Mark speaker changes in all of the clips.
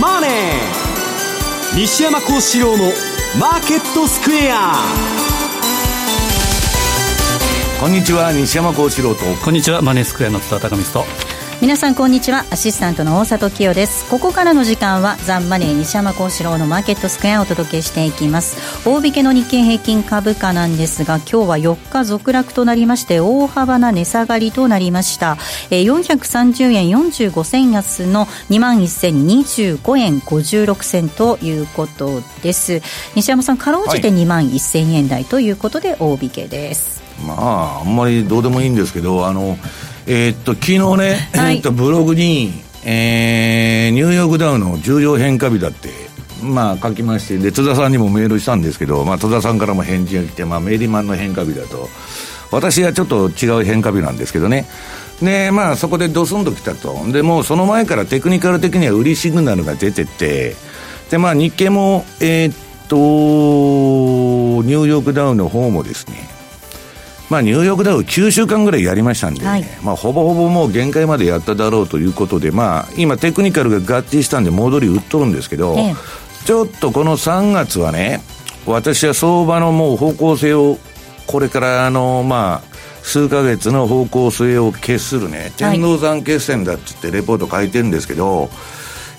Speaker 1: マネー」西山幸四郎の「マーケットスクエア」
Speaker 2: こんにちは西山幸四郎と。
Speaker 3: こんにちはマネースクエアの津田隆光と
Speaker 4: 皆さんこんにちは。アシスタントの大里清です。ここからの時間はザンマネー西山幸四郎のマーケットスクエアをお届けしていきます。大引けの日経平均株価なんですが今日は4日続落となりまして大幅な値下がりとなりました、えー、430円45銭安の2万1025円56銭ということです。西山さんかろうじて2万1000円台ということで大引けです、
Speaker 2: まああんまりどうでもいいんですけどあのえー、っと、昨日ね、はい、えー、っと、ブログに、えー、ニューヨークダウの重要変化日だって、まあ書きまして、で、津田さんにもメールしたんですけど、まあ戸田さんからも返事が来て、まあメリマンの変化日だと、私はちょっと違う変化日なんですけどね。で、まあそこでドスンと来たと。で、もうその前からテクニカル的には売りシグナルが出てて、で、まあ日経も、えー、っと、ニューヨークダウの方もですね、まあ、ニューヨークダウ9週間ぐらいやりましたんで、ね。はい、まあ、ほぼほぼもう限界までやっただろうということで、まあ、今、テクニカルが合致したんで、戻り売っとるんですけど、ええ、ちょっとこの3月はね、私は相場のもう方向性を、これからあの、まあ、数か月の方向性を決するね、天王山決戦だっつってレポート書いてるんですけど、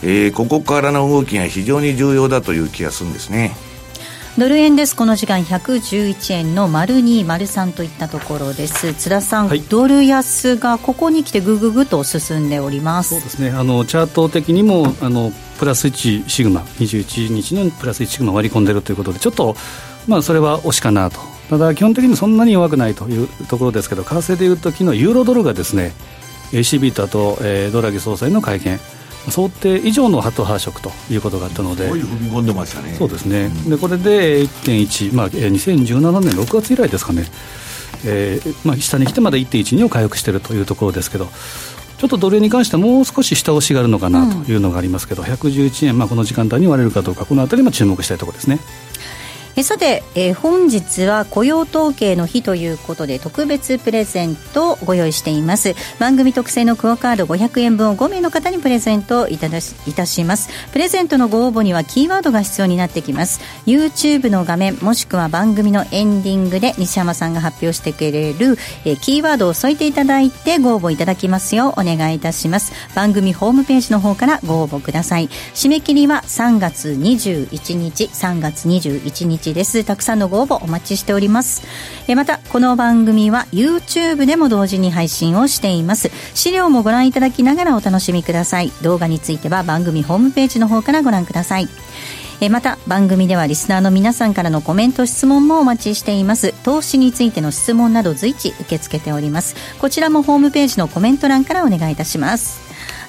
Speaker 2: えー、ここからの動きが非常に重要だという気がするんですね。
Speaker 4: ドル円です。この時間111円の丸2丸3といったところです。津田さん、はい、ドル安がここに来てぐぐぐと進んでおります。
Speaker 3: そうですね。あのチャート的にもあのプラス1シグマ21日のプラス1シグマ割り込んでるということでちょっとまあそれは惜しかなと。ただ基本的にそんなに弱くないというところですけど為替でいうと昨日ユーロドルがですね ACB とあと、えー、ドラギ総裁の会見想定以上のハト発色ということがあったので、
Speaker 2: 踏み込んでましたね。
Speaker 3: そうですね。うん、でこれで1.1、まあ2017年6月以来ですかね。えーまあ、下に来てまだ1.12を回復しているというところですけど、ちょっとドル円に関してはもう少し下押しがあるのかなというのがありますけど、うん、111円、まあ、この時間帯に割れるかどうか、このあたりも注目したいところですね。
Speaker 4: えさて、えー、本日は雇用統計の日ということで特別プレゼントをご用意しています。番組特製のクオカード500円分を5名の方にプレゼントいたしいたします。プレゼントのご応募にはキーワードが必要になってきます。YouTube の画面もしくは番組のエンディングで西山さんが発表してくれる、えー、キーワードを添えていただいてご応募いただきますようお願いいたします。番組ホームページの方からご応募ください。締め切りは3月21日3月21日日ですたくさんのご応募お待ちしておりますえまたこの番組は YouTube でも同時に配信をしています資料もご覧いただきながらお楽しみください動画については番組ホームページの方からご覧くださいえまた番組ではリスナーの皆さんからのコメント質問もお待ちしています投資についての質問など随時受け付けておりますこちらもホームページのコメント欄からお願いいたします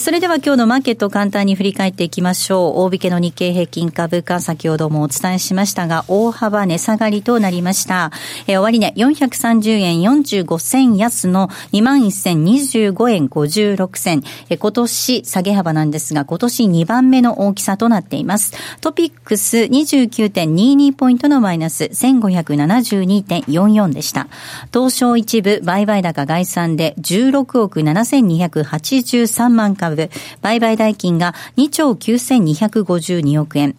Speaker 4: それでは今日のマーケットを簡単に振り返っていきましょう。大引けの日経平均株価、先ほどもお伝えしましたが、大幅値下がりとなりました。えー、終値、430円45銭安の21,025円56銭。えー、今年下げ幅なんですが、今年2番目の大きさとなっています。トピックス29.22ポイントのマイナス1572.44でした。東証一部売買高概算で16億7283万株株、売買代金が2兆9252億円。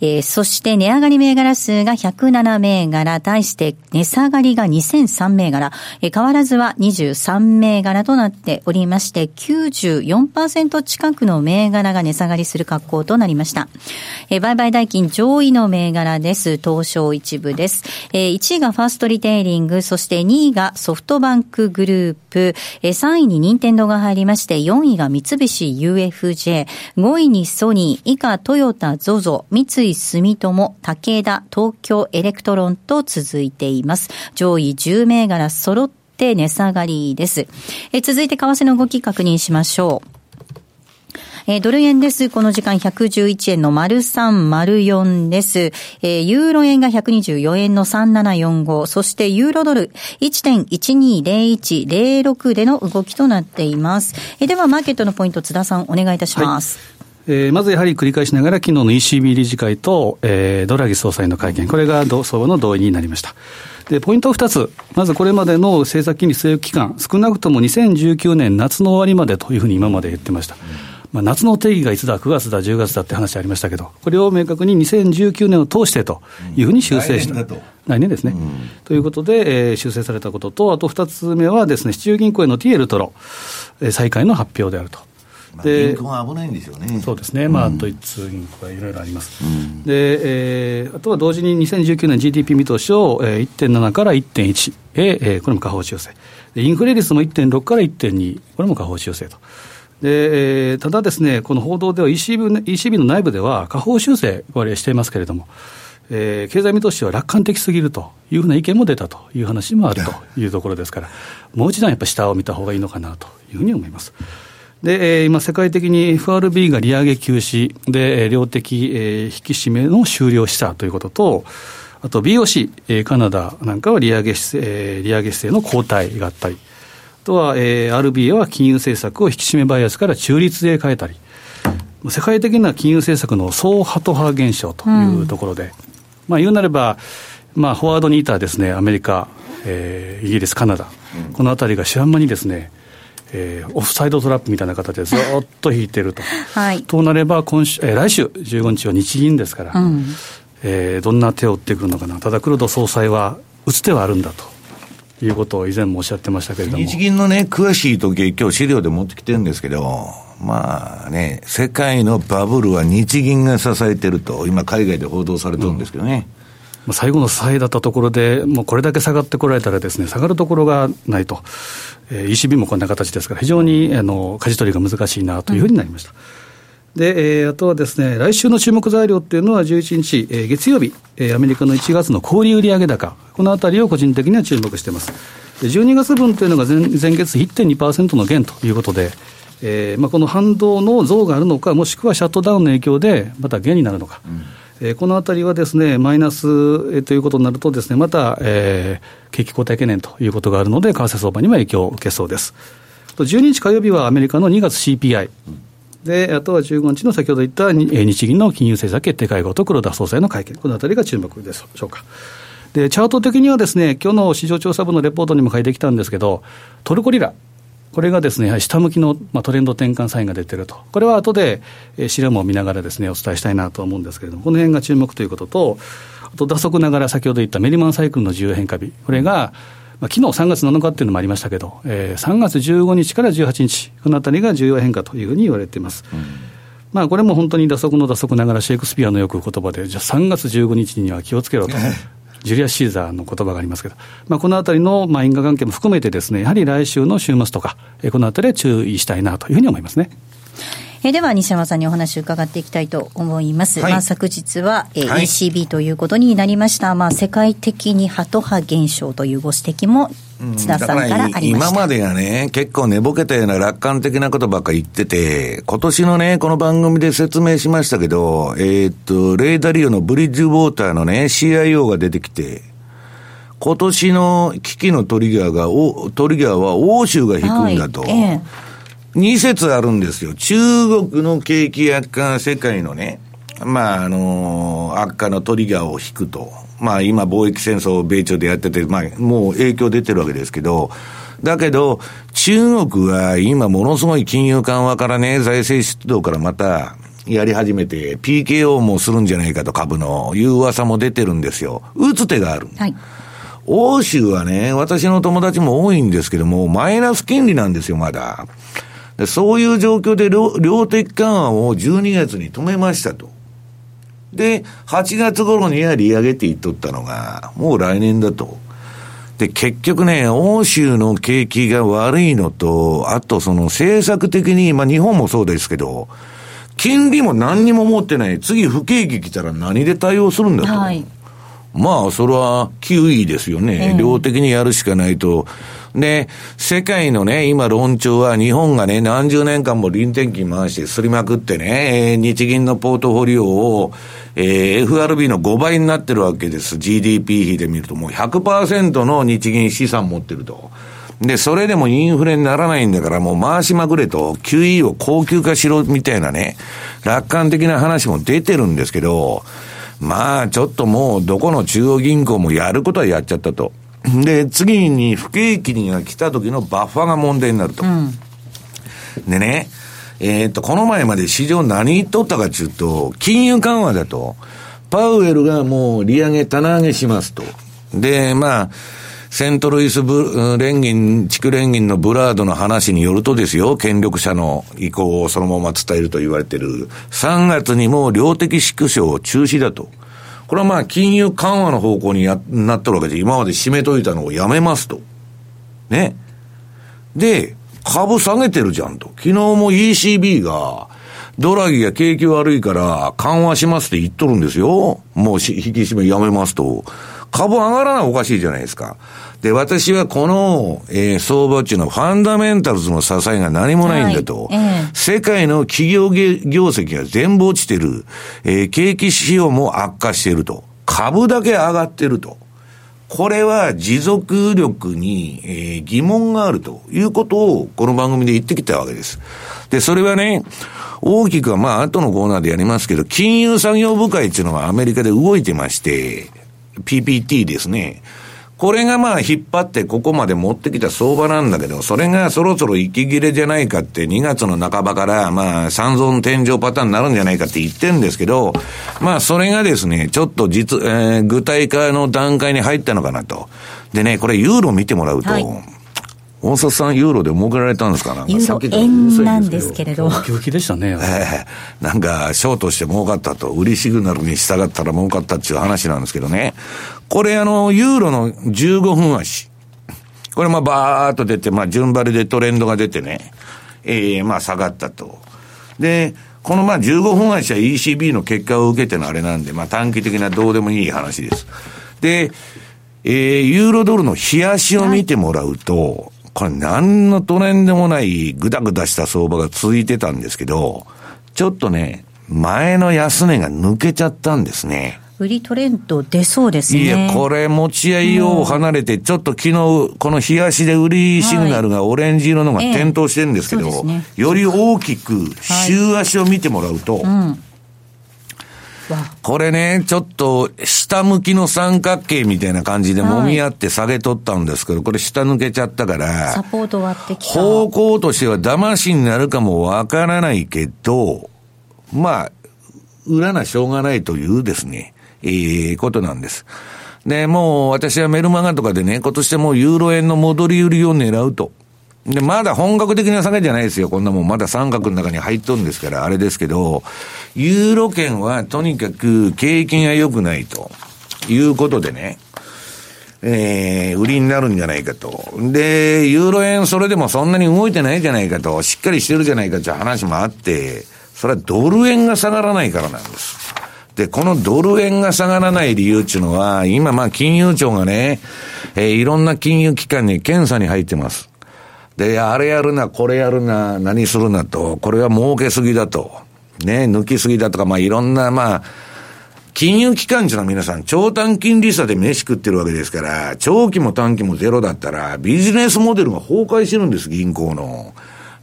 Speaker 4: えー、そして値上がり銘柄数が107銘柄、対して値下がりが2003銘柄、えー、変わらずは23銘柄となっておりまして、94%近くの銘柄が値下がりする格好となりました。えー、売買代金上位の銘柄です。東証一部です。えー、1位がファーストリテイリング、そして2位がソフトバンクグループ、えー、3位に任天堂が入りまして、4位が三菱 UFJ、5位にソニー、以下トヨタ、ゾゾ、三井住友、武田、東京エレクトロンと続いています。上位10銘柄揃って値下がりです。え続いて為替の動き確認しましょう。えー、ドル円です。この時間111円の丸3丸4です。えー、ユーロ円が124円の3745、そしてユーロドル1.120106での動きとなっています。えー、では、マーケットのポイント、津田さん、お願いいたします。はい
Speaker 3: えー、まずやはり繰り返しながら、昨日の ECB 理事会と、えー、ドラギ総裁の会見、これが相場の同意になりました。で、ポイント2つ。まずこれまでの政策金利据え置き期間、少なくとも2019年夏の終わりまでというふうに今まで言ってました。まあ、夏の定義がいつだ、9月だ、10月だって話ありましたけど、これを明確に2019年を通してというふうに修正した。うん、来年ですね、うん、ということで、えー、修正されたことと、あと2つ目はですね、市中銀行への TL との、えー、再開の発表であると。
Speaker 2: で銀行は危ないんですよね。
Speaker 3: そうですね、まあ、ドイツ銀行はいろいろあります。うん、で、えー、あとは同時に2019年 GDP 見通しを、えー、1.7から1.1へ、えー、これも下方修正。インフレ率も1.6から1.2、これも下方修正と。で、えー、ただですね、この報道では ECB, ECB の内部では下方修正、これしていますけれども、えー、経済見通しは楽観的すぎるというふうな意見も出たという話もあるというところですから、もう一段やっぱり下を見たほうがいいのかなというふうに思います。で、今、世界的に FRB が利上げ休止で、量的、引き締めの終了したということと、あと BOC、カナダなんかは利上げ姿勢、利上げ姿勢の後退があったり、あとは、RBA は金融政策を引き締めバイアスから中立へ変えたり、世界的な金融政策の総ハト派現象というところで、うん、まあ言うなれば、まあ、フォワードにいたですね、アメリカ、えー、イギリス、カナダ、うん、このあたりが知らん間にですね、えー、オフサイドトラップみたいな形でずっと引いてると。はい、となれば今週、えー、来週15日は日銀ですから、うん、えー、どんな手を打ってくるのかな、ただ黒田総裁は打つ手はあるんだと。いうことを以前もおっしゃってましたけれども
Speaker 2: 日銀のね、詳しい統計、今日資料で持ってきてるんですけど、まあね、世界のバブルは日銀が支えてると、今、海外で報道されてるんですけどね。うん
Speaker 3: 最後の支えだったところで、もうこれだけ下がってこられたらですね、下がるところがないと、えー、ECB もこんな形ですから、非常にあの舵取りが難しいなというふうになりました。うん、で、えー、あとはですね、来週の注目材料っていうのは11日、えー、月曜日、えー、アメリカの1月の小売売上高、このあたりを個人的には注目しています。で12月分というのが前前月1.2%の減ということで、えーまあ、この反動の増があるのか、もしくはシャットダウンの影響でまた減になるのか。うんえー、このあたりはですね、マイナス、ということになるとですね、また、えー、景気後退懸念ということがあるので、為替相場には影響を受けそうです。12日火曜日はアメリカの2月 CPI。で、あとは15日の先ほど言った日銀の金融政策決定会合と黒田総裁の会見、このあたりが注目でしょうか。で、チャート的にはですね、今日の市場調査部のレポートにも書いてきたんですけど、トルコリラ、これがですね、やはり下向きの、まあ、トレンド転換サインが出てると。これは後で、えー、資料も見ながらですね、お伝えしたいなと思うんですけれども、この辺が注目ということと、あと打足ながら先ほど言ったメリマンサイクルの需要変化日。これが、まあ、昨日3月7日っていうのもありましたけど、えー、3月15日から18日、このあたりが重要変化というふうに言われています。うんまあ、これも本当に打足の打足ながらシェイクスピアのよく言葉で、じゃあ3月15日には気をつけろと。ジュリア・シーザーの言葉がありますけど、まあ、このあたりの、まあ、因果関係も含めてですね、やはり来週の週末とか、えこのあたりは注意したいなというふうに思いますね。
Speaker 4: えでは西山さんにお話を伺っていきたいと思います。はい、まあ、昨日は、えー ECB ということになりました。まあ、世界的にハト派現象というご指摘も津田さんからありま。
Speaker 2: 今までがね、結構寝ぼけたような楽観的なことばっか言ってて、今年のね、この番組で説明しましたけど、えー、っと、レーダリオのブリッジウォーターのね、CIO が出てきて、今年の危機のトリガーが、おトリガーは欧州が引くんだと。はいええ2説あるんですよ。中国の景気悪化、世界のね、まあ、あの悪化のトリガーを引くと。まあ今貿易戦争を米朝でやってて、まあもう影響出てるわけですけど、だけど、中国は今ものすごい金融緩和からね、財政出動からまた、やり始めて、PKO もするんじゃないかと株の、いう噂も出てるんですよ。打つ手がある。はい。欧州はね、私の友達も多いんですけども、マイナス金利なんですよ、まだ。そういう状況で量量的緩和を12月に止めましたと。で、8月頃には利上げって言っとったのが、もう来年だと。で、結局ね、欧州の景気が悪いのと、あとその政策的に、まあ日本もそうですけど、金利も何にも持ってない。次不景気来たら何で対応するんだと。はい、まあ、それは、キウイですよね。量的にやるしかないと。で、世界のね、今論調は日本がね、何十年間も臨転機回してすりまくってね、日銀のポートフォリオを、えー、FRB の5倍になってるわけです。GDP 比で見るともう100%の日銀資産持ってると。で、それでもインフレにならないんだからもう回しまくれと、QE を高級化しろみたいなね、楽観的な話も出てるんですけど、まあちょっともうどこの中央銀行もやることはやっちゃったと。で、次に不景気が来た時のバッファが問題になると。うん、でね、えー、っと、この前まで市場何言っとったかっていうと、金融緩和だと、パウエルがもう利上げ、棚上げしますと。で、まあ、セントルイスブ連銀、地区連銀のブラードの話によるとですよ、権力者の意向をそのまま伝えると言われている、3月にも量的縮小を中止だと。これはまあ金融緩和の方向にやなっとるわけで、今まで締めといたのをやめますと。ね。で、株下げてるじゃんと。昨日も ECB が、ドラギが景気悪いから緩和しますって言っとるんですよ。もう引き締めやめますと。株上がらないおかしいじゃないですか。で、私はこの、えー、相場っていうのはファンダメンタルズの支えが何もないんだと。はいえー、世界の企業業績が全部落ちてる。えー、景気指標も悪化していると。株だけ上がってると。これは持続力に、えー、疑問があるということをこの番組で言ってきたわけです。で、それはね、大きくはまあ後のコーナーでやりますけど、金融作業部会っていうのがアメリカで動いてまして、PPT ですね。これがまあ引っ張ってここまで持ってきた相場なんだけど、それがそろそろ息切れじゃないかって2月の半ばからまあ三尊天井パターンになるんじゃないかって言ってるんですけど、まあそれがですね、ちょっと実、えー、具体化の段階に入ったのかなと。でね、これユーロ見てもらうと、はい大札さん、ユーロで儲けられたんですか？な
Speaker 4: ユーロ円なんですけれど。
Speaker 3: ウキでしたね。
Speaker 2: ええー、なんか、ショートして儲かったと、売りシグナルに従ったら儲かったっていう話なんですけどね。これあの、ユーロの15分足。これまあバーっと出て、まあ順張りでトレンドが出てね、ええー、まあ下がったと。で、このまあ15分足は ECB の結果を受けてのあれなんで、まあ短期的などうでもいい話です。で、えー、ユーロドルの冷やしを見てもらうと、これ何のトレンドもないぐだぐだした相場が続いてたんですけど、ちょっとね、前の安値が抜けちゃったんですね。
Speaker 4: 売りトレンド出そうですね。
Speaker 2: いや、これ持ち合いを離れて、ちょっと昨日、この冷やしで売りシグナルがオレンジ色のが点灯してるんですけど、より大きく週足を見てもらうと、はいうんこれね、ちょっと下向きの三角形みたいな感じで揉み合って下げとったんですけど、これ下抜けちゃったから、
Speaker 4: サポート割ってき
Speaker 2: た。方向としては騙しになるかもわからないけど、まあ、裏なしょうがないというですね、ええー、ことなんです。で、もう私はメルマガとかでね、今年でもうユーロ円の戻り売りを狙うと。で、まだ本格的な下げじゃないですよ。こんなもん。まだ三角の中に入っとるんですから、あれですけど、ユーロ圏はとにかく景気が良くないということでね、えー、売りになるんじゃないかと。で、ユーロ円それでもそんなに動いてないじゃないかと、しっかりしてるじゃないかという話もあって、それはドル円が下がらないからなんです。で、このドル円が下がらない理由っていうのは、今まあ金融庁がね、えー、いろんな金融機関に検査に入ってます。で、あれやるな、これやるな、何するなと、これは儲けすぎだと、ね、抜きすぎだとか、まあいろんな、まあ、金融機関っていうの皆さん、長短金利差で飯食ってるわけですから、長期も短期もゼロだったら、ビジネスモデルが崩壊してるんです、銀行の。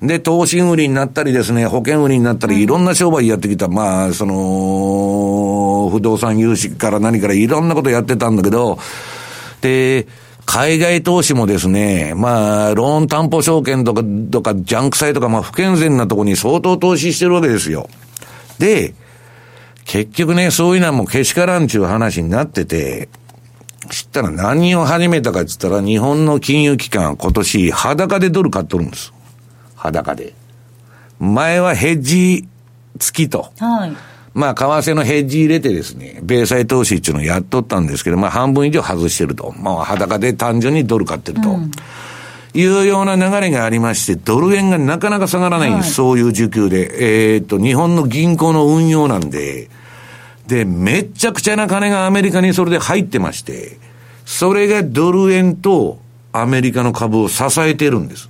Speaker 2: で、投資売りになったりですね、保険売りになったり、いろんな商売やってきた、まあ、その、不動産融資から何からいろんなことやってたんだけど、で、海外投資もですね、まあ、ローン担保証券とか、とか、ジャンク債とか、まあ、不健全なところに相当投資してるわけですよ。で、結局ね、そういうのはもうけしからんちゅう話になってて、知ったら何を始めたかって言ったら、日本の金融機関は今年裸でドル買っとるんです。裸で。前はヘッジ付きと。はい。まあ、為替のヘッジ入れてですね、米債投資っていうのをやっとったんですけど、まあ、半分以上外してると。まあ、裸で単純にドル買ってると。うんいうような流れがありまして、ドル円がなかなか下がらないんです、はい、そういう需給で。えー、っと、日本の銀行の運用なんで、で、めっちゃくちゃな金がアメリカにそれで入ってまして、それがドル円とアメリカの株を支えてるんです。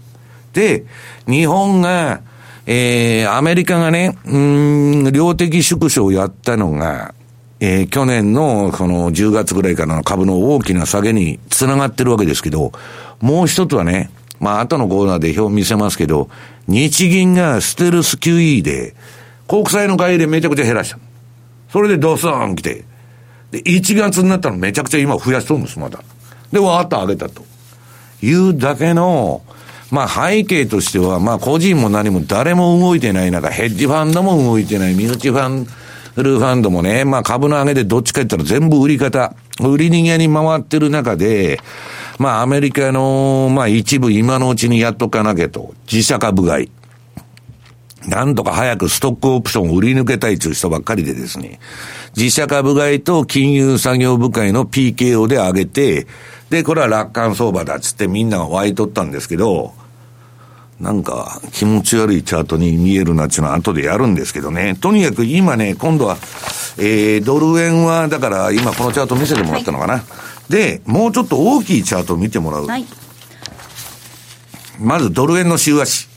Speaker 2: で、日本が、えー、アメリカがね、うん、量的縮小をやったのが、えー、去年のこの10月ぐらいからの株の大きな下げにつながってるわけですけど、もう一つはね、まあ後のコーナーで表見せますけど、日銀がステルス QE で、国債の買い入れめちゃくちゃ減らした。それでドスーン来て、で、1月になったのめちゃくちゃ今増やしとるんです、まだ。で、わーっと上げたと。いうだけの、まあ背景としては、まあ個人も何も誰も動いてない中、ヘッジファンドも動いてない、身内ファン、フルファンドもね、まあ株の上げでどっちか言ったら全部売り方、売り逃げに回ってる中で、まあアメリカの、まあ一部今のうちにやっとかなきゃと、自社株買い。なんとか早くストックオプションを売り抜けたいという人ばっかりでですね、自社株買いと金融作業部会の PKO で上げて、で、これは楽観相場だっつってみんなが湧いとったんですけど、なんか気持ち悪いチャートに見えるなっていうのは後でやるんですけどね。とにかく今ね、今度は、えー、ドル円は、だから今このチャート見せてもらったのかな。はい、で、もうちょっと大きいチャートを見てもらう。はい、まずドル円の週足。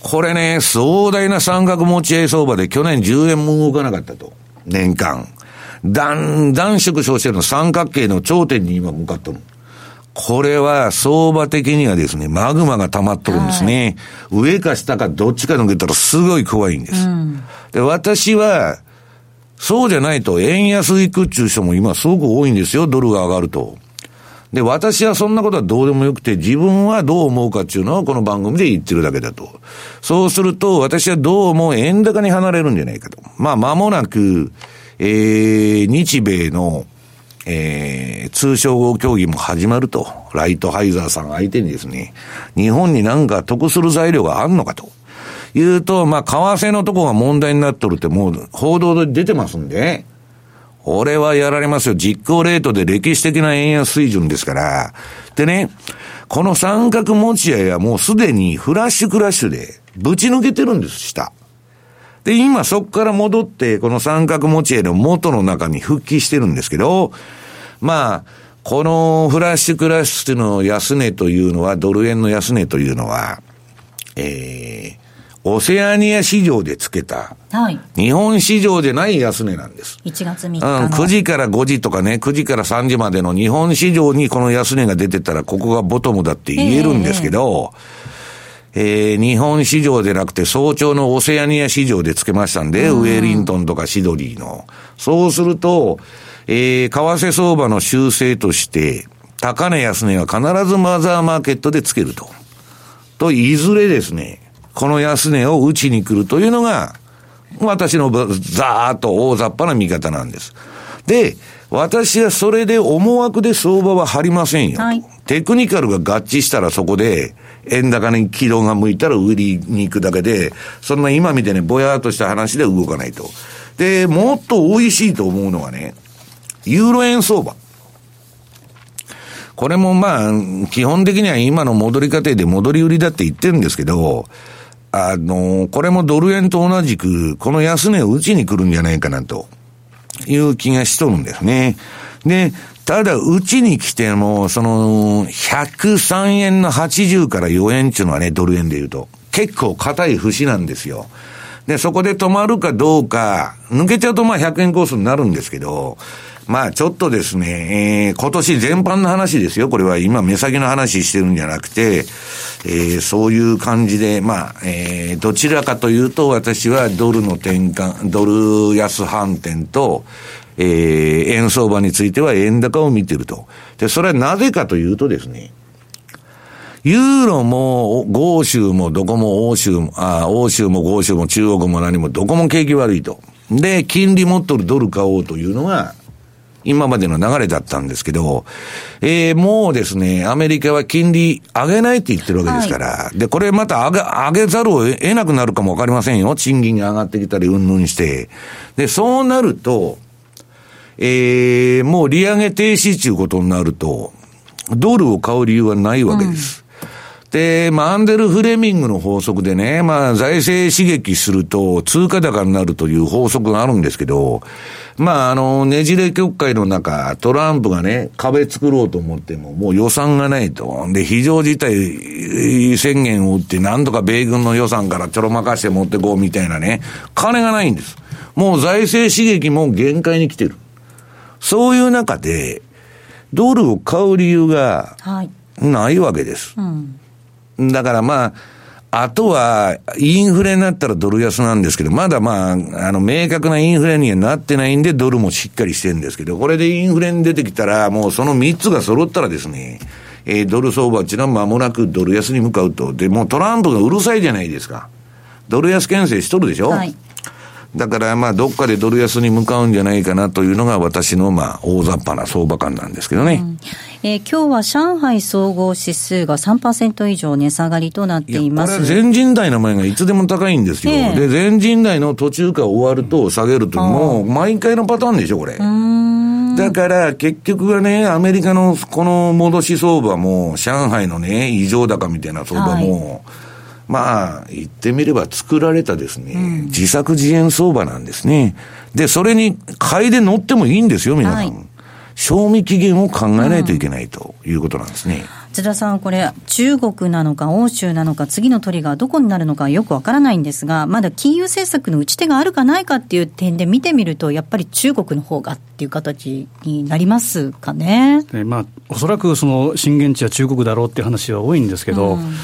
Speaker 2: これね、壮大な三角持ち合い相場で去年10円も動かなかったと。年間。だんだん縮小してるの三角形の頂点に今向かってる。これは相場的にはですね、マグマが溜まっとるんですね。はい、上か下かどっちか抜けたらすごい怖いんです。うん、で、私は、そうじゃないと円安いくっちゅう人も今すごく多いんですよ、ドルが上がると。で、私はそんなことはどうでもよくて、自分はどう思うかっていうのはこの番組で言ってるだけだと。そうすると、私はどうも円高に離れるんじゃないかと。まあ、間もなく、えー、日米の、えー、通商合協議も始まると。ライトハイザーさん相手にですね、日本になんか得する材料があんのかと。いうと、まあ、為替のとこが問題になっとるってもう報道で出てますんで、俺はやられますよ。実行レートで歴史的な円安水準ですから。でね、この三角持ち合いはもうすでにフラッシュクラッシュでぶち抜けてるんです、下。で、今そこから戻って、この三角持ち合いの元の中に復帰してるんですけど、まあ、このフラッシュクラッシュの安値というのは、ドル円の安値というのは、えー、オセアニア市場でつけた、はい、日本市場でない安値なんです。
Speaker 4: 1月3日
Speaker 2: うん、9時から5時とかね、9時から3時までの日本市場にこの安値が出てたら、ここがボトムだって言えるんですけど、えーえー、日本市場でなくて早朝のオセアニア市場でつけましたんで、ウェリントンとかシドリーの。そうすると、えー、為替相場の修正として、高値安値は必ずマザーマーケットでつけると。と、いずれですね、この安値を打ちに来るというのが、私のざーっと大雑把な見方なんです。で、私はそれで思惑で相場は張りませんよ。はい、テクニカルが合致したらそこで、円高に軌道が向いたら売りに行くだけで、そんな今みたいにぼやっとした話で動かないと。で、もっと美味しいと思うのはね、ユーロ円相場。これもまあ、基本的には今の戻り過程で戻り売りだって言ってるんですけど、あの、これもドル円と同じく、この安値を打ちに来るんじゃないかなという気がしとるんですね。で、ただ、うちに来ても、その、103円の80から4円っていうのはね、ドル円で言うと、結構硬い節なんですよ。で、そこで止まるかどうか、抜けちゃうとまあ100円コースになるんですけど、まあちょっとですね、えー、今年全般の話ですよ。これは今目先の話してるんじゃなくて、えー、そういう感じで、まあ、えー、どちらかというと私はドルの転換、ドル安反転と、えー、円相場については円高を見てると。で、それはなぜかというとですね、ユーロも、豪州もどこも欧州も、あ欧州も豪州も中国も何もどこも景気悪いと。で、金利持っとるドル買おうというのが、今までの流れだったんですけど、えー、もうですね、アメリカは金利上げないって言ってるわけですから、はい、で、これまた上げ、上げざるを得なくなるかもわかりませんよ。賃金が上がってきたり、うんぬんして。で、そうなると、えー、もう利上げ停止ということになると、ドルを買う理由はないわけです。うんで、まあ、アンデル・フレミングの法則でね、まあ、財政刺激すると通貨高になるという法則があるんですけど、まあ、あの、ねじれ国会の中、トランプがね、壁作ろうと思っても、もう予算がないと。で、非常事態宣言を打って、なんとか米軍の予算からちょろまかして持ってこうみたいなね、金がないんです。もう財政刺激も限界に来てる。そういう中で、ドルを買う理由がないわけです。はいうん、だからまあ、あとは、インフレになったらドル安なんですけど、まだまあ、あの、明確なインフレにはなってないんで、ドルもしっかりしてるんですけど、これでインフレに出てきたら、もうその3つが揃ったらですね、えー、ドル相場っていうのは間もなくドル安に向かうと。で、もうトランプがうるさいじゃないですか。ドル安牽制しとるでしょはい。だからまあ、どっかでドル安に向かうんじゃないかなというのが私のまあ、大雑把な相場感なんですけどね。うん
Speaker 4: えー、今日は上海総合指数が3%以上値下がりとなっています。
Speaker 2: これ全人代の前がいつでも高いんですよ。えー、で、全人代の途中から終わると下げるという、もう毎回のパターンでしょ、これ。だから結局はね、アメリカのこの戻し相場も、上海のね、異常高みたいな相場も、はいまあ、言ってみれば作られたですね、うん、自作自演相場なんですね。で、それに買いで乗ってもいいんですよ、皆さん。はい賞味期限を考えないといけないということなんですね。
Speaker 4: 田さん、これ、中国なのか、欧州なのか、次のトリガー、どこになるのかよくわからないんですが、まだ金融政策の打ち手があるかないかっていう点で見てみると、やっぱり中国の方がっていう形になりますかね。
Speaker 3: まあ、おそらくその震源地は中国だろうっていう話は多いんですけど、うん、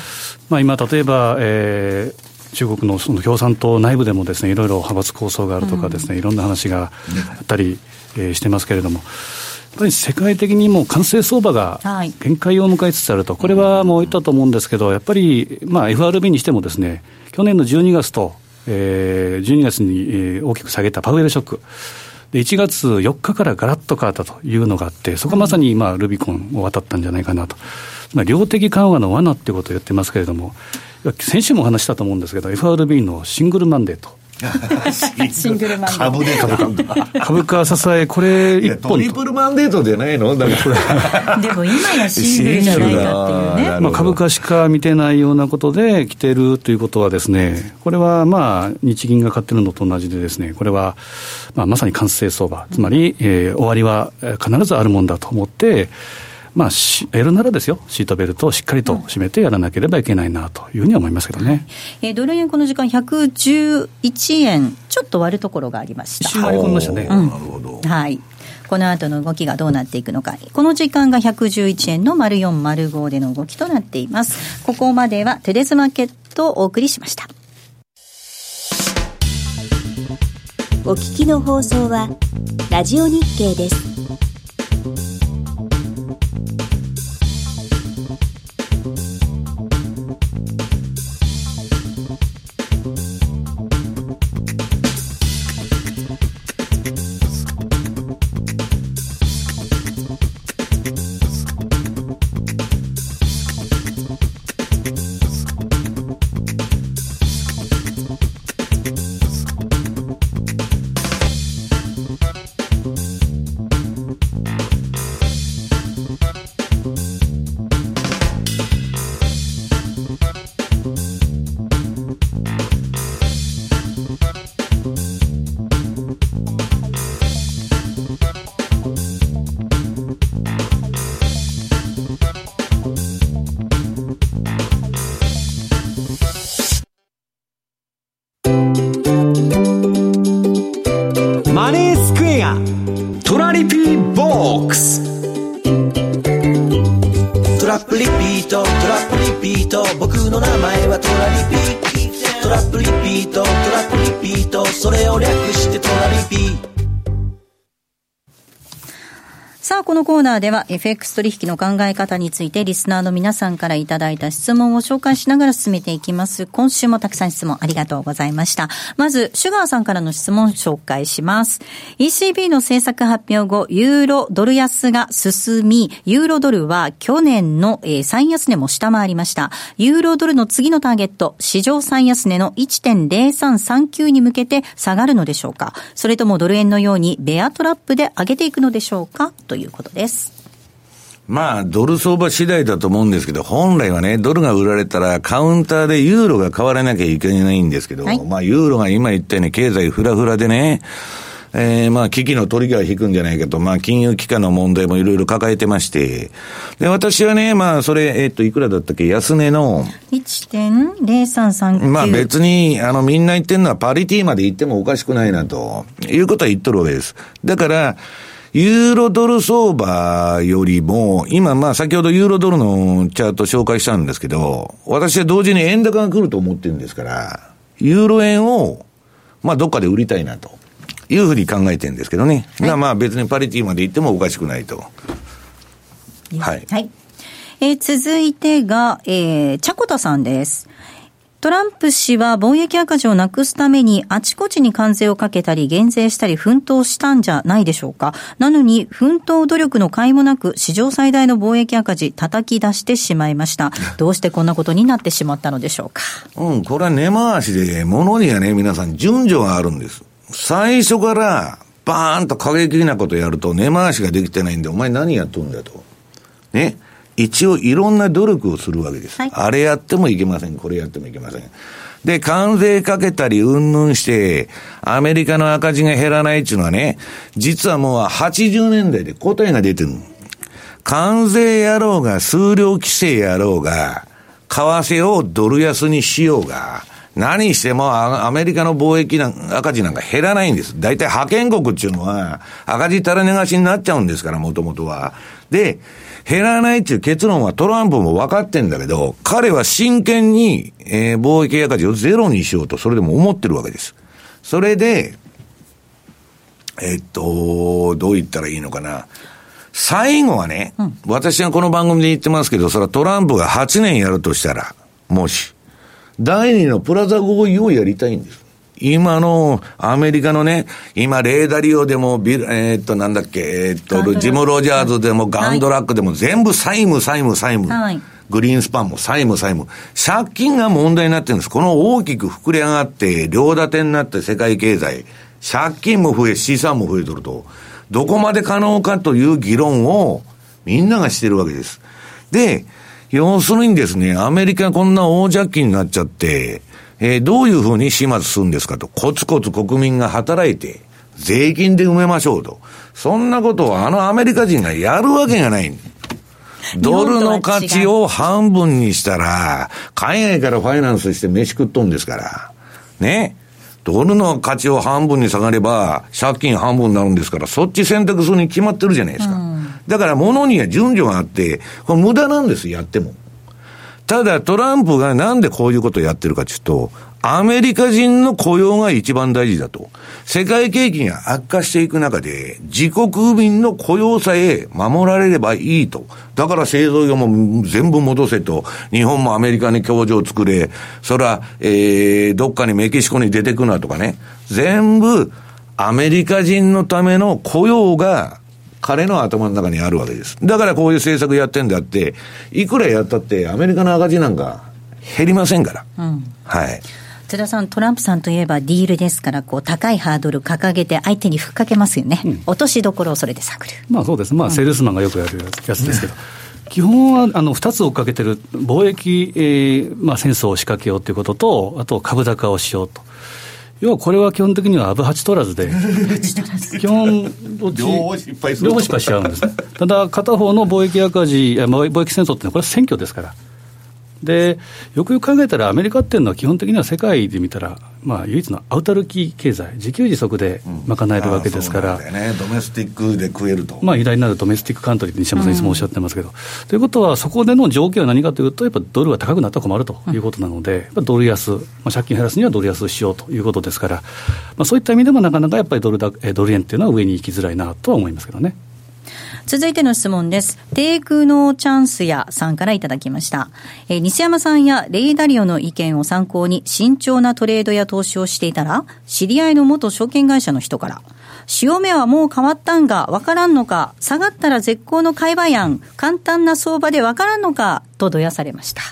Speaker 3: まあ、今、例えば、えー、中国のその共産党内部でもですねいろいろ派閥構想があるとかですね、うん、いろんな話があったり、してますけれども、ぱり世界的にもう完成相場が限界を迎えつつあると、これはもう言ったと思うんですけど、やっぱり、まあ、FRB にしてもですね、去年の12月と、えー、12月に、えー、大きく下げたパウエルショック。で1月4日からガラッと変わったというのがあって、そこまさに今、ルビコンを渡ったんじゃないかなと、まあ、量的緩和の罠っていうことを言ってますけれども、先週もお話したと思うんですけど、FRB のシングルマンデート。
Speaker 4: シングルマンデート。
Speaker 2: 株で株
Speaker 3: 価。株価支え、これ一本。ト
Speaker 2: リプルマンデートじゃないの？だ
Speaker 4: からでも今やシングルじゃないかっていうね。
Speaker 3: まあ株価しか見てないようなことで来てるということはですね、これはまあ日銀が買ってるのと同じでですね、これはまあまさに完成相場、つまり、えー、終わりは必ずあるもんだと思って、まあ、やるならですよ、シートベルトをしっかりと締めてやらなければいけないなというふうに思いますけどね、
Speaker 4: えー、ドル円、この時間、111円、ちょっと割るところがありました。
Speaker 3: 一瞬割り込みましたね。
Speaker 2: うん、なるほど
Speaker 4: はいこの後の動きがどうなっていくのか。この時間が111円の丸4、丸5での動きとなっています。ここまではテレスマーケットをお送りしました。
Speaker 5: お聞きの放送は、ラジオ日経です。
Speaker 4: ナーでは FX 取引の考え方についてリスナーの皆さんからいただいた質問を紹介しながら進めていきます。今週もたくさん質問ありがとうございました。まず、シュガーさんからの質問紹介します。ECB の政策発表後、ユーロドル安が進み、ユーロドルは去年の、えー、最安値も下回りました。ユーロドルの次のターゲット、史上最安値の1.0339に向けて下がるのでしょうかそれともドル円のようにベアトラップで上げていくのでしょうか？ということです。
Speaker 2: まあ、ドル相場次第だと思うんですけど、本来はね、ドルが売られたら、カウンターでユーロが買われなきゃいけないんですけど、はい、まあ、ユーロが今言ったように経済フラフラでね、えー、まあ、危機のトリガー引くんじゃないかと、まあ、金融機関の問題もいろいろ抱えてまして、で、私はね、まあ、それ、えっ、と、いくらだったっけ、安値の。
Speaker 4: 1.0339。
Speaker 2: まあ、別に、あの、みんな言ってるのはパリティまで行ってもおかしくないな、ということは言っとるわけです。だから、ユーロドル相場よりも、今まあ先ほどユーロドルのチャート紹介したんですけど、私は同時に円高が来ると思ってるんですから、ユーロ円を、まあどっかで売りたいなというふうに考えてるんですけどね。はい、まあ別にパリティまで行ってもおかしくないと。
Speaker 4: はい。はい。えー、続いてが、えー、チャコタさんです。トランプ氏は貿易赤字をなくすためにあちこちに関税をかけたり減税したり奮闘したんじゃないでしょうか。なのに奮闘努力の甲斐もなく史上最大の貿易赤字叩き出してしまいました。どうしてこんなことになってしまったのでしょうか。
Speaker 2: うん、これは根回しで、ものにはね、皆さん順序があるんです。最初からバーンと過激なことやると根回しができてないんで、お前何やっとんだと。ね。一応いろんな努力をするわけです。はい、あれやってもいけません、これやってもいけません。で、関税かけたりうんぬんして、アメリカの赤字が減らないっていうのはね、実はもう80年代で答えが出てる関税やろうが、数量規制やろうが、為替をドル安にしようが、何してもアメリカの貿易な赤字なんか減らないんです。大体派遣国っていうのは赤字垂れ流しになっちゃうんですから、もともとは。で、減らないっていう結論はトランプも分かってんだけど、彼は真剣に、えー、貿易赤字をゼロにしようと、それでも思ってるわけです。それで、えっと、どう言ったらいいのかな。最後はね、うん、私がこの番組で言ってますけど、それはトランプが8年やるとしたら、もし、第二のプラザ合意をやりたいんです。今のアメリカのね、今、レーダリオでもビル、えー、っと、なんだっけ、えー、っと、ジム・ロジャーズでもガンドラックでも全部債務、債務、債務。はい、グリーンスパンも債務、債務。借金が問題になってるんです。この大きく膨れ上がって、両立てになって世界経済、借金も増え、資産も増えとると、どこまで可能かという議論をみんながしてるわけです。で、要するにですね、アメリカこんな大借金になっちゃって、えー、どういうふうに始末するんですかと。コツコツ国民が働いて、税金で埋めましょうと。そんなことをあのアメリカ人がやるわけがない。ドルの価値を半分にしたら、海外からファイナンスして飯食っとんですから。ね。ドルの価値を半分に下がれば、借金半分になるんですから、そっち選択するに決まってるじゃないですか。うん、だから物には順序があって、これ無駄なんです、やっても。ただトランプがなんでこういうことをやってるかというと、アメリカ人の雇用が一番大事だと。世界景気が悪化していく中で、自国民の雇用さえ守られればいいと。だから製造業も全部戻せと。日本もアメリカに工場を作れ。そら、えー、どっかにメキシコに出てくなとかね。全部、アメリカ人のための雇用が彼の頭の中にあるわけです。だからこういう政策やってんだって、いくらやったってアメリカの赤字なんか減りませんから。うん、はい。
Speaker 4: 津田さん、トランプさんといえばディールですから、こう高いハードル掲げて相手にふっかけますよね、うん、落としどころをそれで探る。
Speaker 3: まあそうです、まあ、セールスマンがよくやるやつですけど。基本はあの2つ追っかけてる、貿易、えーまあ、戦争を仕掛けようということと、あと株高をしようと。要はこれは基本的にはアブハチ取らずで、基本どっち、両方失敗する両方失敗しちゃうんですね。ただ、片方の貿易赤字、貿易戦争ってこれは選挙ですから。でよくよく考えたら、アメリカっていうのは基本的には世界で見たら、まあ、唯一のアウタルキー経済、自給自足で賄えるわけですから、うん
Speaker 2: ね、ドメスティックで食えると。
Speaker 3: まあ、偉大なるドメスティックカントリーって西山さんいつもおっしゃってますけど、うん、ということは、そこでの条件は何かというと、やっぱドルが高くなったら困るということなので、うん、ドル安、まあ、借金減らすにはドル安をしようということですから、まあ、そういった意味でもなかなかやっぱりドルだドル円っていうのは上に行きづらいなとは思いますけどね。
Speaker 4: 続いての質問です。低空のチャンスやさんからいただきました。えー、西山さんやレイダリオの意見を参考に慎重なトレードや投資をしていたら、知り合いの元証券会社の人から、潮目はもう変わったんがわからんのか、下がったら絶好の買い場やん、簡単な相場でわからんのか、とどやされました。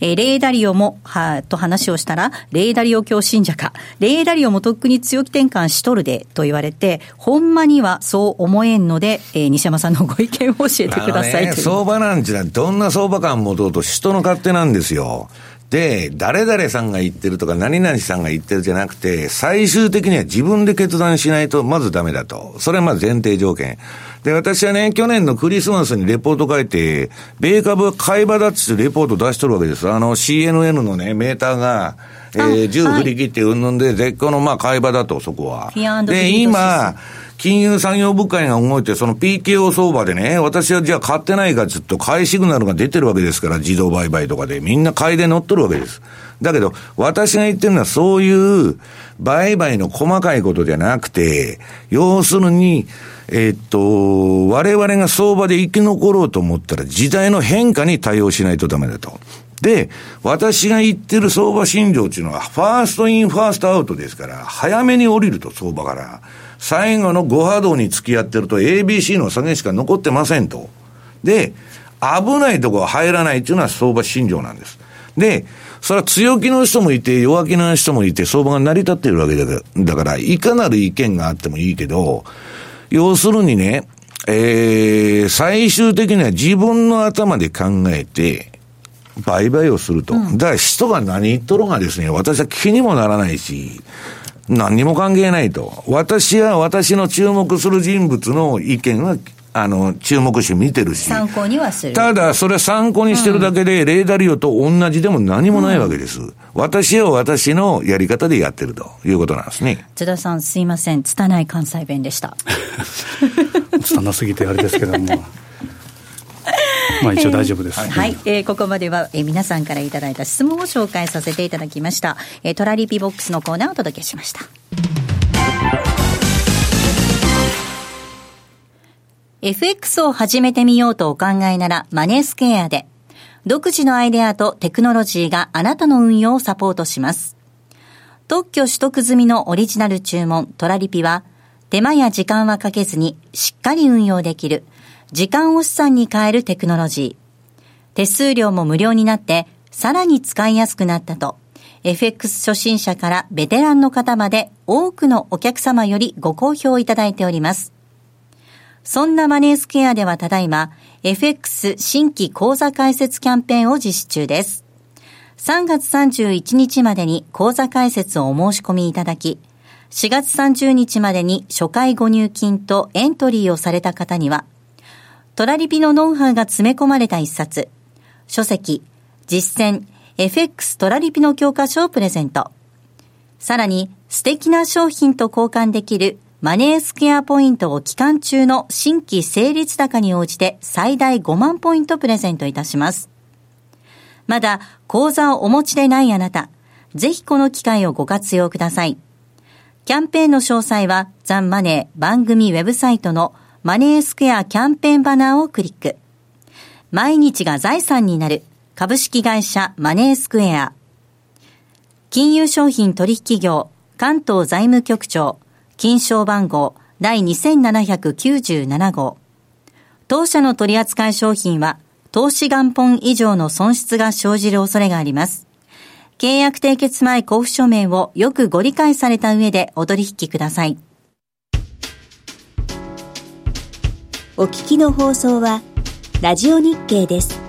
Speaker 4: えー、レイダリオも、は、と話をしたら、レイダリオ教信者か、レイダリオもとっくに強気転換しとるで、と言われて、ほんまにはそう思えんので、えー、西山さんのご意見を教えてください、ね、
Speaker 2: 相場なんちゅうのは、どんな相場感持とうと人の勝手なんですよ。で、誰々さんが言ってるとか、何々さんが言ってるじゃなくて、最終的には自分で決断しないと、まずダメだと。それはまず前提条件。で、私はね、去年のクリスマスにレポート書いて、米株は買い場だっつってレポート出しとるわけです。あの CNN のね、メーターが、えー、10振り切ってうんぬんで、絶好のまあ買い場だと、そこは。で、今、金融産業部会が動いて、その PKO 相場でね、私はじゃあ買ってないかずっと買いシグナルが出てるわけですから、自動売買とかで。みんな買いで乗っとるわけです。だけど、私が言ってるのはそういう売買の細かいことじゃなくて、要するに、えー、っと、我々が相場で生き残ろうと思ったら時代の変化に対応しないとダメだと。で、私が言ってる相場信条っていうのは、 first in、first out ですから、早めに降りると、相場から。最後の5波動に付き合ってると ABC の下げしか残ってませんと。で、危ないとこは入らないっていうのは相場信条なんです。で、それは強気の人もいて、弱気な人もいて、相場が成り立っているわけだから、だから、いかなる意見があってもいいけど、要するにね、えー、最終的には自分の頭で考えて、売買をすると。うん、だから人が何言っとるがですね、私は気にもならないし、何にも関係ないと。私は私の注目する人物の意見は、あの、注目して見てるし。
Speaker 4: 参考にはする。
Speaker 2: ただ、それ参考にしてるだけで、うん、レーダリオと同じでも何もないわけです。うん、私は私のやり方でやってるということなんですね。
Speaker 4: 津田さん、すいません。拙い関西弁でした。
Speaker 3: 拙すぎてあれですけども。まあ一応大丈夫です。
Speaker 4: はい、えー、ここまでは、えー、皆さんからいただいた質問を紹介させていただきました。えー、トラリピボックスのコーナーをお届けしました。FX を始めてみようとお考えならマネースケアで、独自のアイデアとテクノロジーがあなたの運用をサポートします。特許取得済みのオリジナル注文トラリピは、手間や時間はかけずにしっかり運用できる時間を資産に変えるテクノロジー。手数料も無料になって、さらに使いやすくなったと、FX 初心者からベテランの方まで多くのお客様よりご好評いただいております。そんなマネースケアではただいま、FX 新規講座開設キャンペーンを実施中です。3月31日までに講座開設をお申し込みいただき、4月30日までに初回ご入金とエントリーをされた方には、トラリピのノウハウが詰め込まれた一冊、書籍、実践、FX トラリピの教科書をプレゼント。さらに、素敵な商品と交換できるマネースケアポイントを期間中の新規成立高に応じて最大5万ポイントプレゼントいたします。まだ講座をお持ちでないあなた、ぜひこの機会をご活用ください。キャンペーンの詳細はザンマネー番組ウェブサイトのマネースクエアキャンペーンバナーをクリック。毎日が財産になる株式会社マネースクエア。金融商品取引業関東財務局長金賞番号第2797号。当社の取扱い商品は投資元本以上の損失が生じる恐れがあります。契約締結前交付書面をよくご理解された上でお取引ください。
Speaker 5: お聞きの放送は、ラジオ日経です。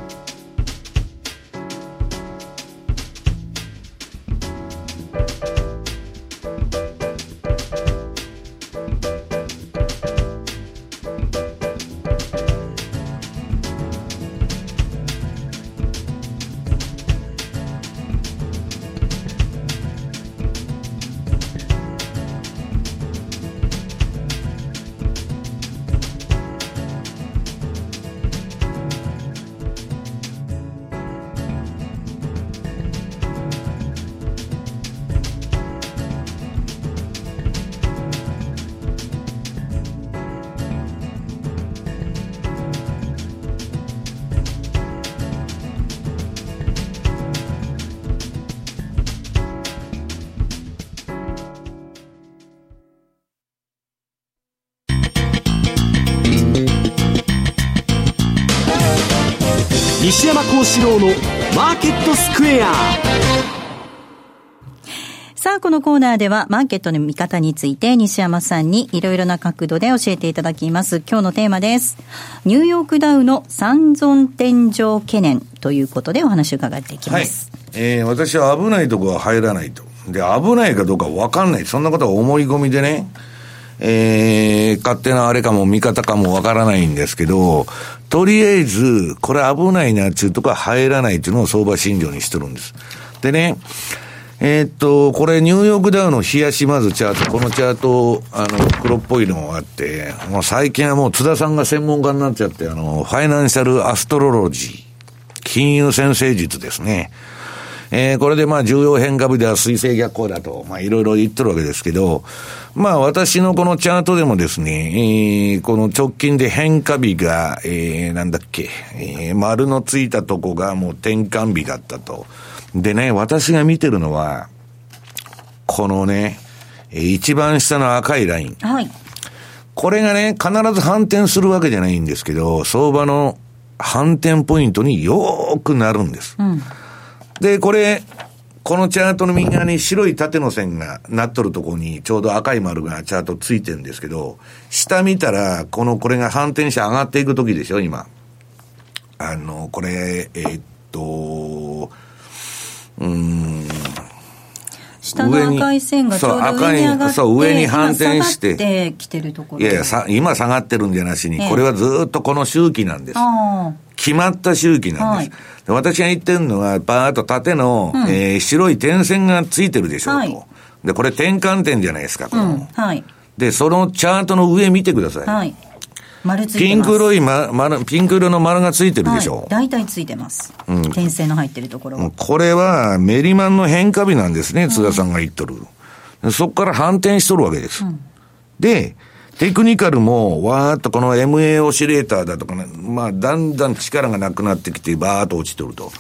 Speaker 1: 西山幸四郎のマーケットスクエア
Speaker 4: さあ、このコーナーでは、マーケットの見方について、西山さんにいろいろな角度で教えていただきます。今日のテーマです。ニューヨークダウの三尊天井懸念ということでお話を伺っていきます。
Speaker 2: はい、えー、私は危ないとこは入らないと。で、危ないかどうか分かんない。そんなことは思い込みでね、えー、勝手なあれかも味方かもわからないんですけど、とりあえず、これ危ないなっていうとこは入らないっていうのを相場診療にしてるんです。でね、えー、っと、これニューヨークダウの冷やしまずチャート、このチャート、あの、黒っぽいのがあって、もう最近はもう津田さんが専門家になっちゃって、あの、ファイナンシャルアストロロジー、金融先生術ですね。えー、これでまあ重要変化部では水星逆行だと、まあいろいろ言ってるわけですけど、まあ私のこのチャートでもですね、えー、この直近で変化日が、えー、なんだっけ、えー、丸のついたとこがもう転換日だったと。でね、私が見てるのは、このね、一番下の赤いライン。
Speaker 4: はい。
Speaker 2: これがね、必ず反転するわけじゃないんですけど、相場の反転ポイントによーくなるんです。うん、で、これ、このチャートの右側に白い縦の線がなっとるところにちょうど赤い丸がチャートついてるんですけど、下見たら、この、これが反転して上がっていくときでしょ、今。あの、これ、えー、っと、うん、
Speaker 4: 下の赤い線がちょうど上に上がってそう、
Speaker 2: 上に反転して。
Speaker 4: てきてるところ。
Speaker 2: いやいや、さ、今下がってるんじゃなしに、これはずっとこの周期なんです。決まった周期なんです。はい、私が言ってるのは、バーッと縦の、うん、えー、白い点線がついてるでしょうと。はい、で、これ転換点じゃないですか、この、うん、はい。で、そのチャートの上見てください。はい。
Speaker 4: 丸ついて
Speaker 2: ピンク色い、ま、丸、ピンク色の丸がついてるでしょ。はい、
Speaker 4: 大体ついてます。うん。点線の入ってるところは。
Speaker 2: これはメリマンの変化日なんですね、津田さんが言っとる。うん、そこから反転しとるわけです。うん、で、テクニカルも、わーっとこの MA オシレーターだとかね、まあ、だんだん力がなくなってきて、バーっと落ちてると。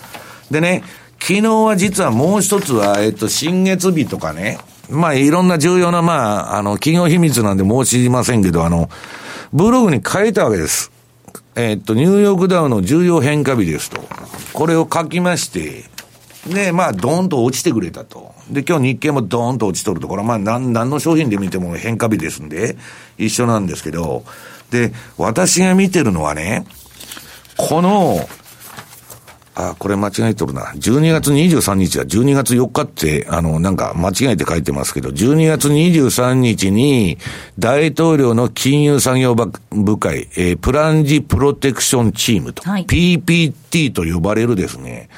Speaker 2: でね、昨日は実はもう一つは、えっと、新月日とかね、まあ、いろんな重要な、まあ、あの、企業秘密なんで申しませんけど、あの、ブログに書いたわけです。えっと、ニューヨークダウの重要変化日ですと。これを書きまして、で、まあ、ドーンと落ちてくれたと。で、今日日経もドーンと落ちとるところ、まあ、なん、何の商品で見ても変化日ですんで、一緒なんですけど、で、私が見てるのはね、この、あ、これ間違えとるな。12月23日は12月4日って、あの、なんか間違えて書いてますけど、12月23日に大統領の金融産業部会、えー、プランジプロテクションチームと、はい、PPT と呼ばれるですね、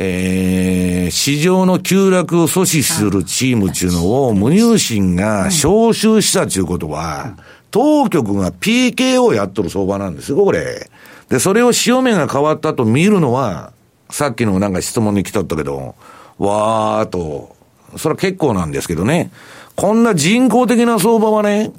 Speaker 2: えー、市場の急落を阻止するチームっていうのを無入信が招集したということは、当局が PKO やっとる相場なんですよ、これ。で、それを潮目が変わったと見るのは、さっきのなんか質問に来とったけど、わーっと、それは結構なんですけどね。こんな人工的な相場はね、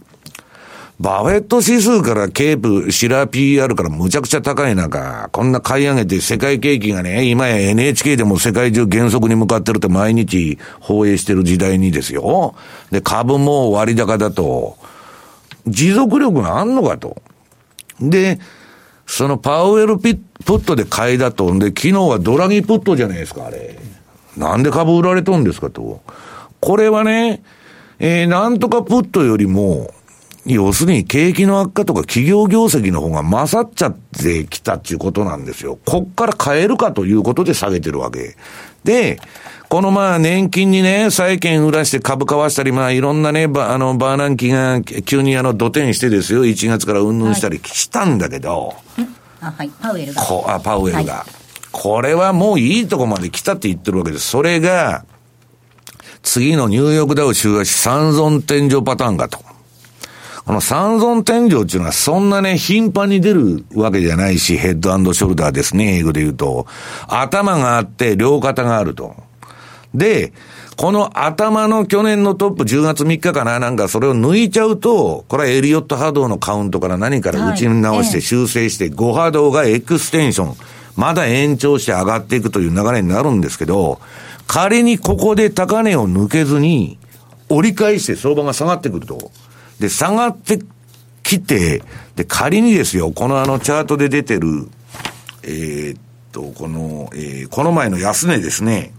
Speaker 2: バフェット指数からケープ、シラ PR からむちゃくちゃ高い中、こんな買い上げて世界景気がね、今や NHK でも世界中減速に向かってるって毎日放映してる時代にですよ。で、株も割高だと、持続力があんのかと。で、そのパウエルピプットで買いだと。んで、昨日はドラギプットじゃないですか、あれ。なんで株売られとんですかと。これはね、えー、なんとかプットよりも、要するに景気の悪化とか企業業績の方が勝っちゃってきたっていうことなんですよ。こっから買えるかということで下げてるわけ。で、このまあ年金にね、債券売らして株買わしたり、まあいろんなね、ばあの、バーナンキが急にあの、土転してですよ、1月からうんぬんしたりしたんだけど、
Speaker 4: はい、あ、はい、パウエルが。
Speaker 2: こあ、パウエルが、はい。これはもういいとこまで来たって言ってるわけです。それが、次のニューヨークダウ週足三尊天井パターンかと。この三尊天井っていうのはそんなね、頻繁に出るわけじゃないし、ヘッドショルダーですね、英語で言うと。頭があって、両肩があると。で、この頭の去年のトップ10月3日かななんかそれを抜いちゃうと、これはエリオット波動のカウントから何から打ち直して修正して、5波動がエクステンション、まだ延長して上がっていくという流れになるんですけど、仮にここで高値を抜けずに、折り返して相場が下がってくると。で、下がってきて、で、仮にですよ、このあのチャートで出てる、えー、っと、この、えー、この前の安値ですね。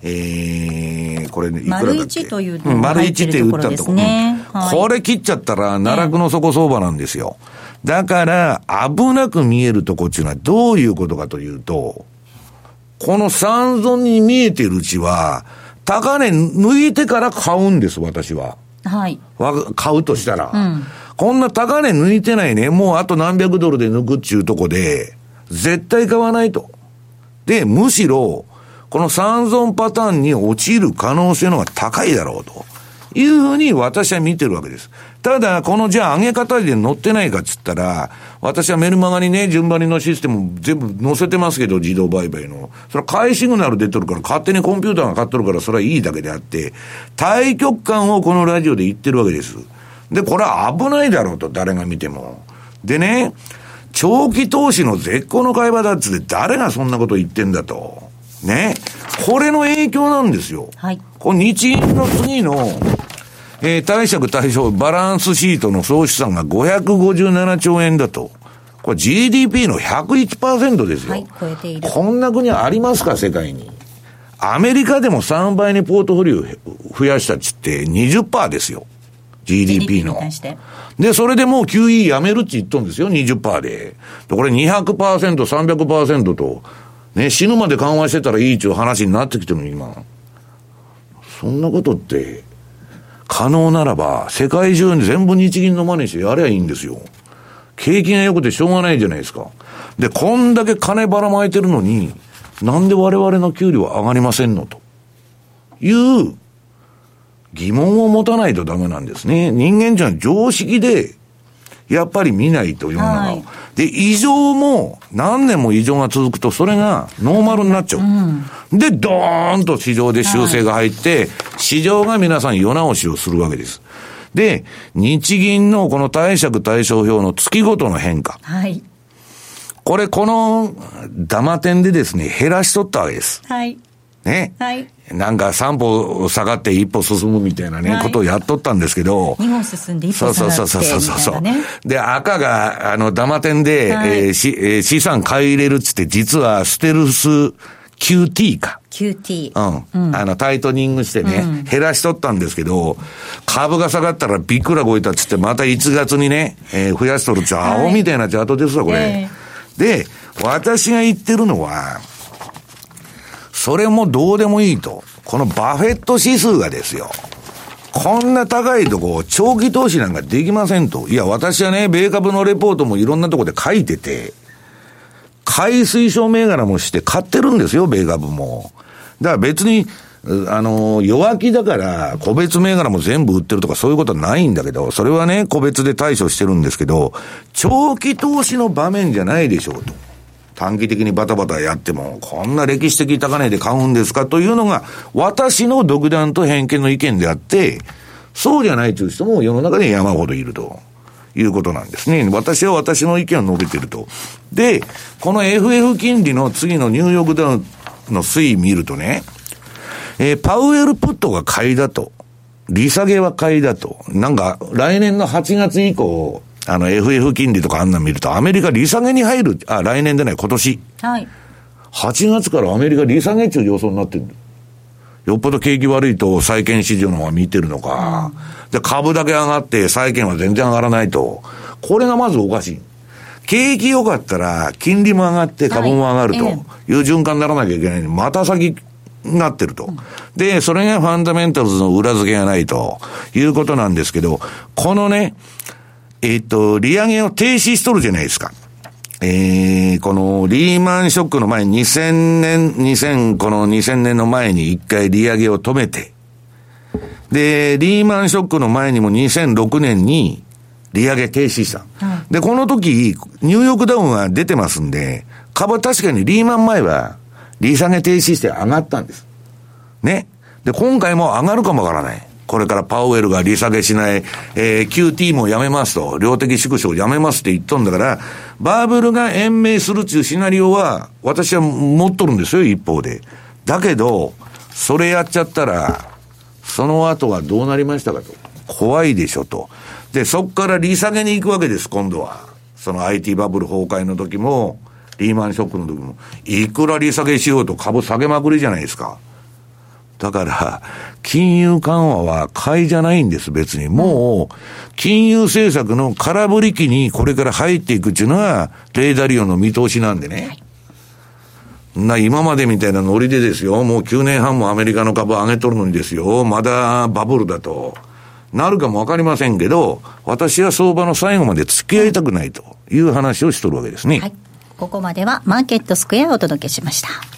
Speaker 2: えー、これ、いくらだっけ？
Speaker 4: 丸一という
Speaker 2: うん、丸一って打ったとこ、
Speaker 4: ねはい、
Speaker 2: これ切っちゃったら、奈落の底相場なんですよ。だから、危なく見えるとこっていうのはどういうことかというと、この三尊に見えてるうちは、高値抜いてから買うんです、私は。
Speaker 4: はい。
Speaker 2: 買うとしたら。うん、こんな高値抜いてないね、もうあと何百ドルで抜くっちゅうとこで、絶対買わないと。で、むしろ、この三尊パターンに陥る可能性の方が高いだろうと。いうふうに私は見てるわけです。ただ、このじゃあ上げ方で乗ってないかっつったら、私はメルマガにね、順張りのシステム全部載せてますけど、自動売買の。それは買いシグナル出てるから、勝手にコンピューターが買っとるから、それはいいだけであって、対極感をこのラジオで言ってるわけです。で、これは危ないだろうと、誰が見ても。でね、長期投資の絶好の会話だっつって、誰がそんなこと言ってんだと。ね。これの影響なんですよ。
Speaker 4: はい。
Speaker 2: この日銀の次の、えー、貸借対象バランスシートの総資産が557兆円だと。これ GDP の101%ですよ。
Speaker 4: はい、超えている。
Speaker 2: こんな国ありますか、世界に。アメリカでも3倍にポートフォリオ増やしたっつって20%ですよ。GDP の。で、それでもう QE やめるって言っとんですよ、20%で。でこれ200%、300%と、ね、死ぬまで緩和してたらいいっていう話になってきてるの、今。そんなことって、可能ならば、世界中に全部日銀の真似してやればいいんですよ。景気が良くてしょうがないじゃないですか。で、こんだけ金ばらまいてるのに、なんで我々の給料は上がりませんのと。いう疑問を持たないとダメなんですね。人間じゃ常識で、やっぱり見ないと世の中を。
Speaker 4: はい
Speaker 2: で、異常も、何年も異常が続くと、それがノーマルになっちゃう。で、ドーンと市場で修正が入って、市場が皆さん世直しをするわけです。で、日銀のこの貸借対照表の月ごとの変化。
Speaker 4: はい。
Speaker 2: これ、この、ダマ点でですね、減らしとったわけです。
Speaker 4: はい。
Speaker 2: ね。
Speaker 4: はい。
Speaker 2: なんか三歩下がって一歩進むみたいなね、
Speaker 4: はい
Speaker 2: ことをやっとったんですけど。
Speaker 4: 2本進んで1
Speaker 2: そう
Speaker 4: 歩下
Speaker 2: そうそう
Speaker 4: がってみ
Speaker 2: そうそうそう
Speaker 4: たいなね。
Speaker 2: で、赤が、あの、ダマ点で、
Speaker 4: はい
Speaker 2: えーしえー資産買い入れるっつって、実はステルス QT か。
Speaker 4: QT。
Speaker 2: うん。あの、タイトニングしてね、減らしとったんですけど、株が下がったらびっくらこいたっつって、また1月にね、えー増やしとるっちゃ、
Speaker 4: はい
Speaker 2: 青みたいなチャートですわ、これ。
Speaker 4: え
Speaker 2: で、私が言ってるのは、それもどうでもいいと。このバフェット指数がですよ。こんな高いとこ、長期投資なんかできませんと。いや、私はね、米株のレポートもいろんなとこで書いてて、買い推奨銘柄もして買ってるんですよ、米株も。だから別に、あの、弱気だから、個別銘柄も全部売ってるとかそういうことはないんだけど、それはね、個別で対処してるんですけど、長期投資の場面じゃないでしょうと。短期的にバタバタやっても、こんな歴史的高値で買うんですかというのが、私の独断と偏見の意見であって、そうじゃないという人も世の中に山ほどいると。いうことなんですね。私は私の意見を述べてると。で、この FF 金利の次のニューヨークダウンの推移見るとね、えーパウエルプットが買いだと。利下げは買いだと。なんか、来年の8月以降、あの FF 金利とかあんなん見ると、アメリカ利下げに入る、あ、来年でない、今年。
Speaker 4: はい。
Speaker 2: 8月からアメリカ利下げ中予想になってる。よっぽど景気悪いと債券市場の方が見てるのか。で、株だけ上がって債券は全然上がらないと。これがまずおかしい。景気良かったら、金利も上がって株も上がると
Speaker 4: はい
Speaker 2: いう循環にならなきゃいけないまた先になってると。で、それがファンダメンタルズの裏付けがないということなんですけど、このね、えっ、と、利上げを停止しとるじゃないですか。えー、このリーマンショックの前に2000年、2000、この2000年の前に一回利上げを止めて、で、リーマンショックの前にも2006年に利上げ停止した。で、この時、ニューヨークダウンは出てますんで、株は確かにリーマン前は利下げ停止して上がったんです。ね。で、今回も上がるかもわからない。これからパウエルが利下げしない、えー QT もやめますと、量的縮小やめますって言っとんだから、バーブルが延命するっていうシナリオは、私は持っとるんですよ、一方で。だけど、それやっちゃったら、その後はどうなりましたかと。怖いでしょと。で、そこから利下げに行くわけです、今度は。その IT バブル崩壊の時も、リーマンショックの時も。いくら利下げしようと株下げまくりじゃないですか。だから、金融緩和は買いじゃないんです、別に。もう、金融政策の空振り期にこれから入っていくっていうのが、レーダリオの見通しなんでね。な、今までみたいなノリでですよ、もう9年半もアメリカの株上げとるのにですよ、まだバブルだと。なるかもわかりませんけど、私は相場の最後まで付き合いたくないという話をしとるわけですね。
Speaker 4: はい。ここまではマーケットスクエアをお届けしました。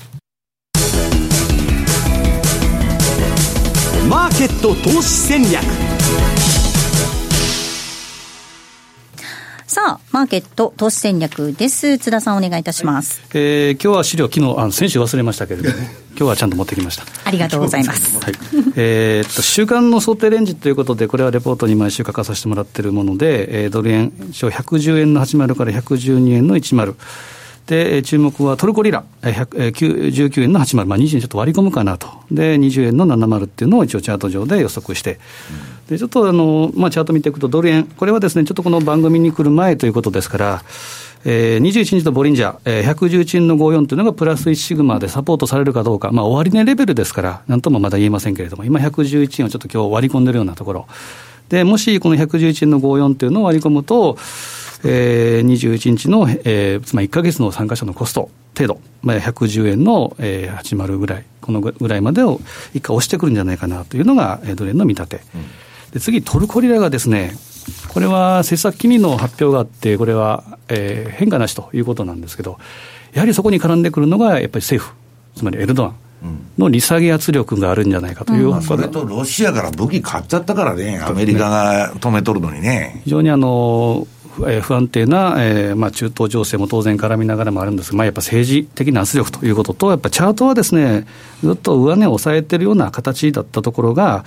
Speaker 1: マーケット投資戦略
Speaker 4: さあ、マーケット投資戦略です。津田さんお願いいたします。
Speaker 3: えー今日は資料、昨日あの先週忘れましたけれども、ね、今日はちゃんと持ってきました。
Speaker 4: ありがとうございます。
Speaker 3: はいえーっと週間の想定レンジということで、これはレポートに毎週書かさせてもらっているもので、えードル円、110円の80から112円の10。で、えー注目はトルコリラ、えー100えー9 19円の80、まあ、20円ちょっと割り込むかなと、で、20円の70っていうのを一応チャート上で予測して、でちょっとあの、まあ、チャート見ていくと、ドル円、これはですね、ちょっとこの番組に来る前ということですから、えー、21日のボリンジャー、えー、111円の54というのがプラス1シグマでサポートされるかどうか、まあ、終値レベルですから、なんともまだ言えませんけれども、今111円をちょっと今日割り込んでるようなところ。で、もしこの111円の54というのを割り込むと、えー、21日の、えー、つまり1か月の参加者のコスト程度、まあ、110円の、えー、80ぐらい、このぐらいまでを一回押してくるんじゃないかなというのが、えー、ドル円の見立て。で次、トルコリラがですね、これは政策金利の発表があって、これは、えー変化なしということなんですけど、やはりそこに絡んでくるのが、やっぱり政府、つまりエルドアンの利下げ圧力があるんじゃないかという、
Speaker 2: まあそれとロシアから武器買っちゃったからね、アメリカが止めとるのにね。
Speaker 3: 非常にあの、不安定な、えーまあ、中東情勢も当然絡みながらもあるんですが、まあ、やっぱ政治的な圧力ということと、やっぱチャートはですね、ずっと上値を抑えてるような形だったところが、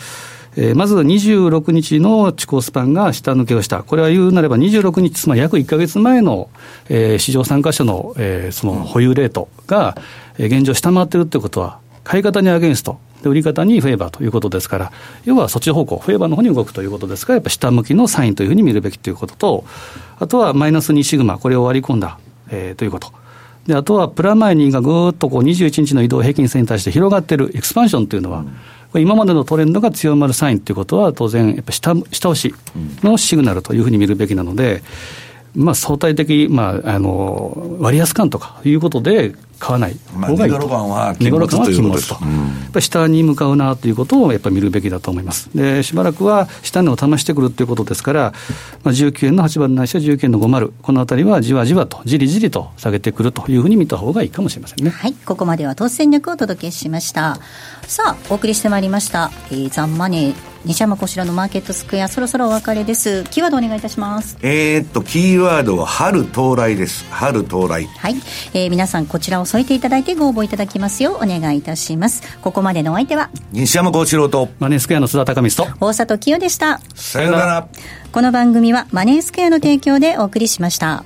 Speaker 3: えーまず26日の地高スパンが下抜けをした、これは言うなれば26日、つまり約1か月前の、えー市場参加者の,、えーその保有レートが、え現状、下回ってるってことは、買い方にアゲンスト、で売り方にフェーバーということですから、要はそっち方向、フェーバーの方に動くということですから、やっぱ下向きのサインというふうに見るべきということと、あとはマイナス2シグマ、これを割り込んだ、えーということ。で、あとはプラマイ2がぐーっとこう21日の移動平均線に対して広がっているエクスパンションというのは、これ今までのトレンドが強まるサインということは、当然、やっぱ下下押しのシグナルというふうに見るべきなので、まあ、相対的、まあ、あの割安感とかいうことで買わない
Speaker 2: まあ
Speaker 3: 方がいいと、
Speaker 2: 値頃感は禁
Speaker 3: 値頃感は
Speaker 2: 物という
Speaker 3: 禁物と、
Speaker 2: ん
Speaker 3: やっぱり下に向かうなということをやっぱり見るべきだと思います。で、しばらくは下値を試してくるということですから、まあ、19円の8番ないしは19円の50、このあたりはじわじわと、じりじりと下げてくるというふうに見た方がいいかもしれませんね。
Speaker 4: はい、ここまでは投資戦略をお届けしました。さあ、お送りしてまいりました。えー、ザンマネー、西山こしらのマーケットスクエア、そろそろお別れです。キーワードお願いいたします。
Speaker 2: えーっと、キーワードは春到来です。春到来。
Speaker 4: はい、えー皆さんこちらを添えていただいてご応募いただきますようお願いいたします。ここまでのお相手は、
Speaker 2: 西山幸四郎と、
Speaker 3: マネースクエアの須田隆光と
Speaker 4: 大里清でした。
Speaker 2: さよなら。
Speaker 4: この番組はマネースクエアの提供でお送りしました。